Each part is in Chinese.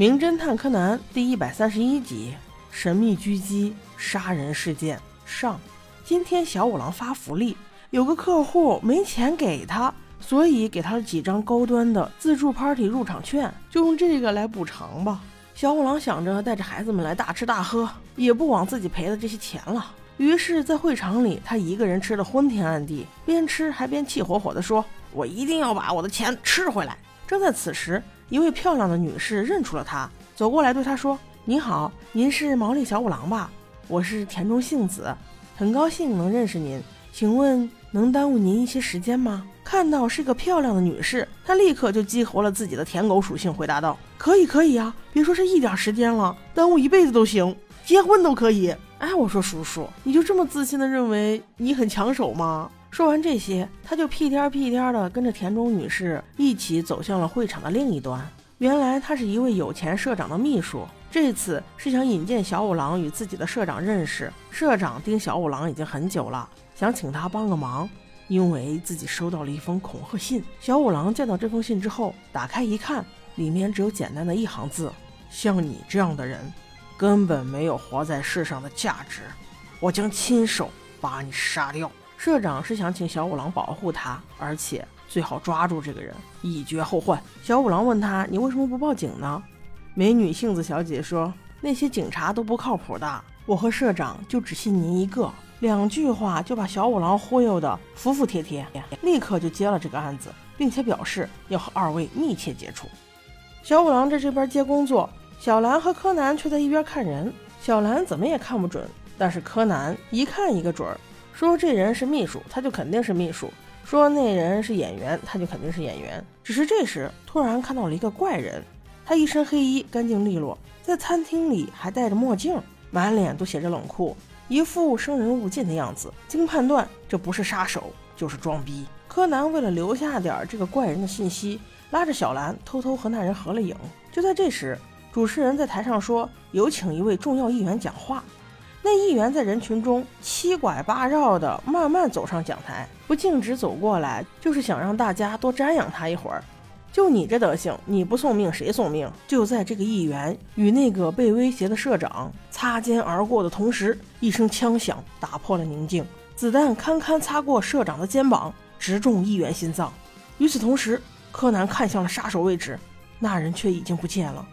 名侦探柯南第一百三十一集：神秘狙击杀人事件上。今天小五郎发福利，有个客户没钱给他，所以给他了几张高端的自助 party 入场券，就用这个来补偿吧。小五郎想着带着孩子们来大吃大喝，也不枉自己赔的这些钱了。于是，在会场里，他一个人吃的昏天暗地，边吃还边气火火地说：“我一定要把我的钱吃回来。”正在此时，一位漂亮的女士认出了他，走过来对他说：“你好，您是毛利小五郎吧？我是田中幸子，很高兴能认识您。请问能耽误您一些时间吗？”看到是个漂亮的女士，他立刻就激活了自己的舔狗属性，回答道：“可以，可以啊，别说是一点时间了，耽误一辈子都行，结婚都可以。”哎，我说叔叔，你就这么自信的认为你很抢手吗？说完这些，他就屁颠屁颠的跟着田中女士一起走向了会场的另一端。原来他是一位有钱社长的秘书，这次是想引荐小五郎与自己的社长认识。社长盯小五郎已经很久了，想请他帮个忙，因为自己收到了一封恐吓信。小五郎见到这封信之后，打开一看，里面只有简单的一行字：“像你这样的人，根本没有活在世上的价值，我将亲手把你杀掉。”社长是想请小五郎保护他，而且最好抓住这个人，以绝后患。小五郎问他：“你为什么不报警呢？”美女杏子小姐说：“那些警察都不靠谱的，我和社长就只信您一个。”两句话就把小五郎忽悠得服服帖帖，立刻就接了这个案子，并且表示要和二位密切接触。小五郎在这边接工作，小兰和柯南却在一边看人。小兰怎么也看不准，但是柯南一看一个准儿。说这人是秘书，他就肯定是秘书；说那人是演员，他就肯定是演员。只是这时突然看到了一个怪人，他一身黑衣，干净利落，在餐厅里还戴着墨镜，满脸都写着冷酷，一副生人勿近的样子。经判断，这不是杀手就是装逼。柯南为了留下点这个怪人的信息，拉着小兰偷偷和那人合了影。就在这时，主持人在台上说：“有请一位重要议员讲话。”那议员在人群中七拐八绕的慢慢走上讲台，不径直走过来，就是想让大家多瞻仰他一会儿。就你这德行，你不送命谁送命？就在这个议员与那个被威胁的社长擦肩而过的同时，一声枪响打破了宁静，子弹堪堪擦过社长的肩膀，直中议员心脏。与此同时，柯南看向了杀手位置，那人却已经不见了。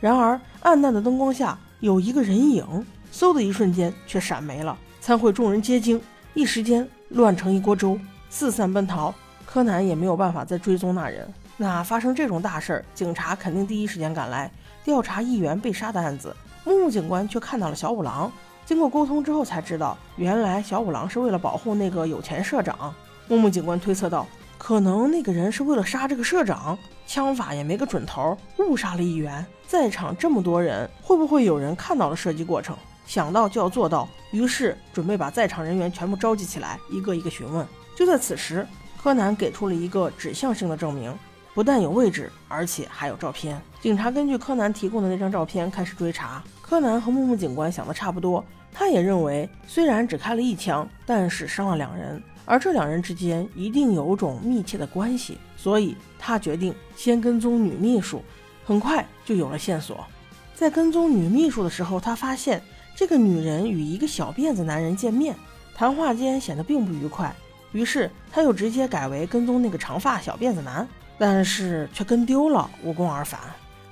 然而，暗淡的灯光下有一个人影。嗖的一瞬间，却闪没了。参会众人皆惊，一时间乱成一锅粥，四散奔逃。柯南也没有办法再追踪那人。那发生这种大事儿，警察肯定第一时间赶来调查议员被杀的案子。木木警官却看到了小五郎，经过沟通之后才知道，原来小五郎是为了保护那个有钱社长。木木警官推测道，可能那个人是为了杀这个社长，枪法也没个准头，误杀了议员。在场这么多人，会不会有人看到了射击过程？想到就要做到，于是准备把在场人员全部召集起来，一个一个询问。就在此时，柯南给出了一个指向性的证明，不但有位置，而且还有照片。警察根据柯南提供的那张照片开始追查。柯南和木木警官想的差不多，他也认为虽然只开了一枪，但是伤了两人，而这两人之间一定有种密切的关系，所以他决定先跟踪女秘书。很快就有了线索，在跟踪女秘书的时候，他发现。这个女人与一个小辫子男人见面，谈话间显得并不愉快，于是他又直接改为跟踪那个长发小辫子男，但是却跟丢了，无功而返。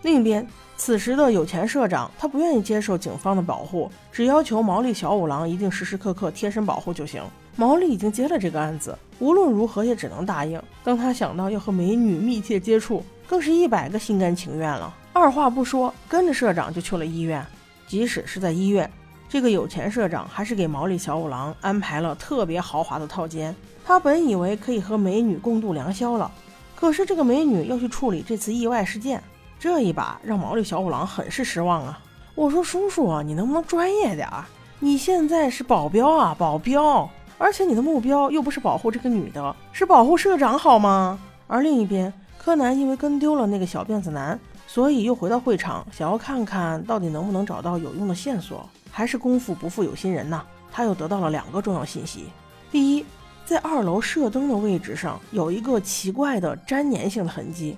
另一边，此时的有钱社长他不愿意接受警方的保护，只要求毛利小五郎一定时时刻刻贴身保护就行。毛利已经接了这个案子，无论如何也只能答应。当他想到要和美女密切接触，更是一百个心甘情愿了。二话不说，跟着社长就去了医院。即使是在医院，这个有钱社长还是给毛利小五郎安排了特别豪华的套间。他本以为可以和美女共度良宵了，可是这个美女要去处理这次意外事件，这一把让毛利小五郎很是失望啊！我说叔叔啊，你能不能专业点儿？你现在是保镖啊，保镖，而且你的目标又不是保护这个女的，是保护社长好吗？而另一边，柯南因为跟丢了那个小辫子男。所以又回到会场，想要看看到底能不能找到有用的线索。还是功夫不负有心人呐，他又得到了两个重要信息：第一，在二楼射灯的位置上有一个奇怪的粘粘性的痕迹；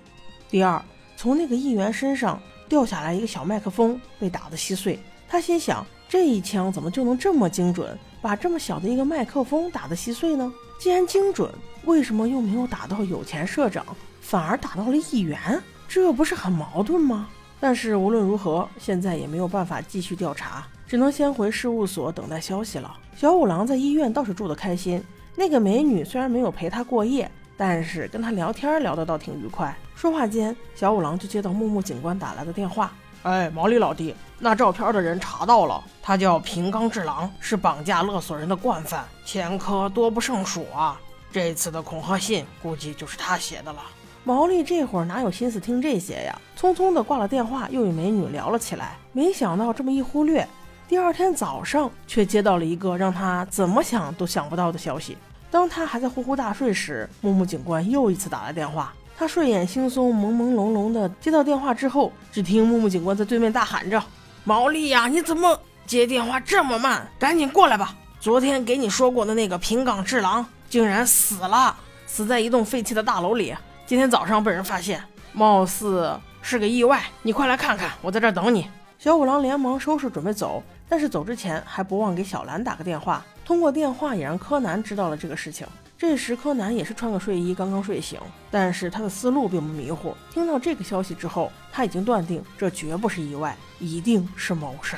第二，从那个议员身上掉下来一个小麦克风，被打得稀碎。他心想，这一枪怎么就能这么精准，把这么小的一个麦克风打得稀碎呢？既然精准，为什么又没有打到有钱社长，反而打到了议员？这不是很矛盾吗？但是无论如何，现在也没有办法继续调查，只能先回事务所等待消息了。小五郎在医院倒是住得开心，那个美女虽然没有陪他过夜，但是跟他聊天聊得倒挺愉快。说话间，小五郎就接到木木警官打来的电话：“哎，毛利老弟，那照片的人查到了，他叫平冈治郎，是绑架勒索人的惯犯，前科多不胜数啊。这次的恐吓信估计就是他写的了。”毛利这会儿哪有心思听这些呀？匆匆的挂了电话，又与美女聊了起来。没想到这么一忽略，第二天早上却接到了一个让他怎么想都想不到的消息。当他还在呼呼大睡时，木木警官又一次打来电话。他睡眼惺忪、朦朦胧胧的接到电话之后，只听木木警官在对面大喊着：“毛利呀，你怎么接电话这么慢？赶紧过来吧！昨天给你说过的那个平冈治郎竟然死了，死在一栋废弃的大楼里。”今天早上被人发现，貌似是个意外。你快来看看，我在这儿等你。小五郎连忙收拾准备走，但是走之前还不忘给小兰打个电话。通过电话也让柯南知道了这个事情。这时柯南也是穿个睡衣，刚刚睡醒，但是他的思路并不迷糊。听到这个消息之后，他已经断定这绝不是意外，一定是谋杀。